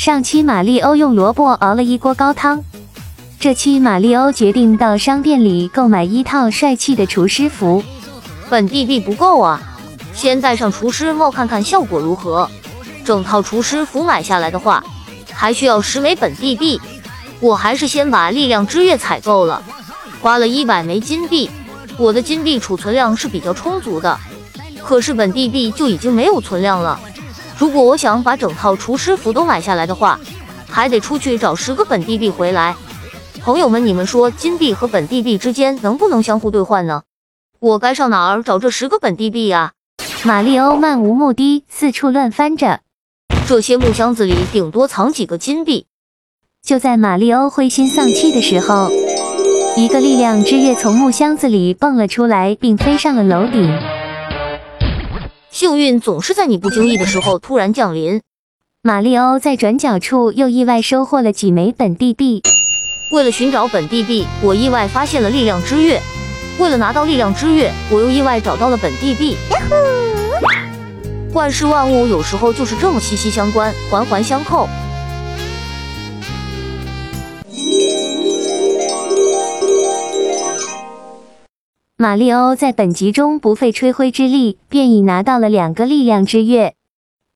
上期马里欧用萝卜熬了一锅高汤，这期马里欧决定到商店里购买一套帅气的厨师服。本地币不够啊，先戴上厨师帽看看效果如何。整套厨师服买下来的话，还需要十枚本地币。我还是先把力量之月采购了，花了一百枚金币。我的金币储存量是比较充足的，可是本地币就已经没有存量了。如果我想把整套厨师服都买下来的话，还得出去找十个本地币回来。朋友们，你们说金币和本地币之间能不能相互兑换呢？我该上哪儿找这十个本地币呀？马里欧漫无目的四处乱翻着，这些木箱子里顶多藏几个金币。就在马里欧灰心丧气的时候，一个力量之月从木箱子里蹦了出来，并飞上了楼顶。幸运总是在你不经意的时候突然降临。马里欧在转角处又意外收获了几枚本地币。为了寻找本地币，我意外发现了力量之月。为了拿到力量之月，我又意外找到了本地币。万事万物有时候就是这么息息相关，环环相扣。马里欧在本集中不费吹灰之力，便已拿到了两个力量之月。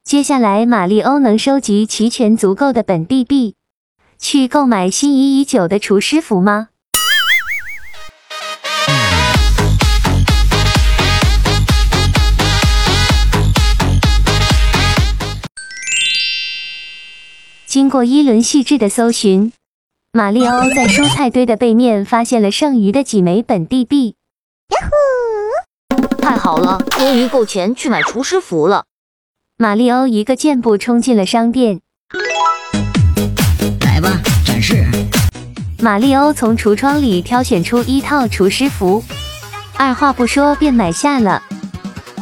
接下来，马里欧能收集齐全足够的本地币，去购买心仪已久的厨师服吗？经过一轮细致的搜寻，马里欧在蔬菜堆的背面发现了剩余的几枚本地币。好了，终于够钱去买厨师服了。马里欧一个箭步冲进了商店。来吧，展示。马里欧从橱窗里挑选出一套厨师服，二话不说便买下了。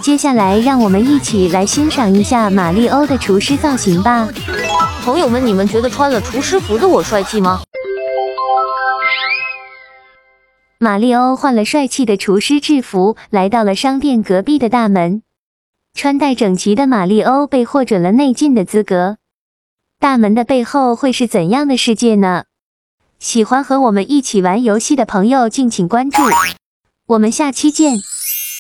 接下来，让我们一起来欣赏一下马里欧的厨师造型吧。朋友们，你们觉得穿了厨师服的我帅气吗？马里欧换了帅气的厨师制服，来到了商店隔壁的大门。穿戴整齐的马里欧被获准了内进的资格。大门的背后会是怎样的世界呢？喜欢和我们一起玩游戏的朋友，敬请关注。我们下期见。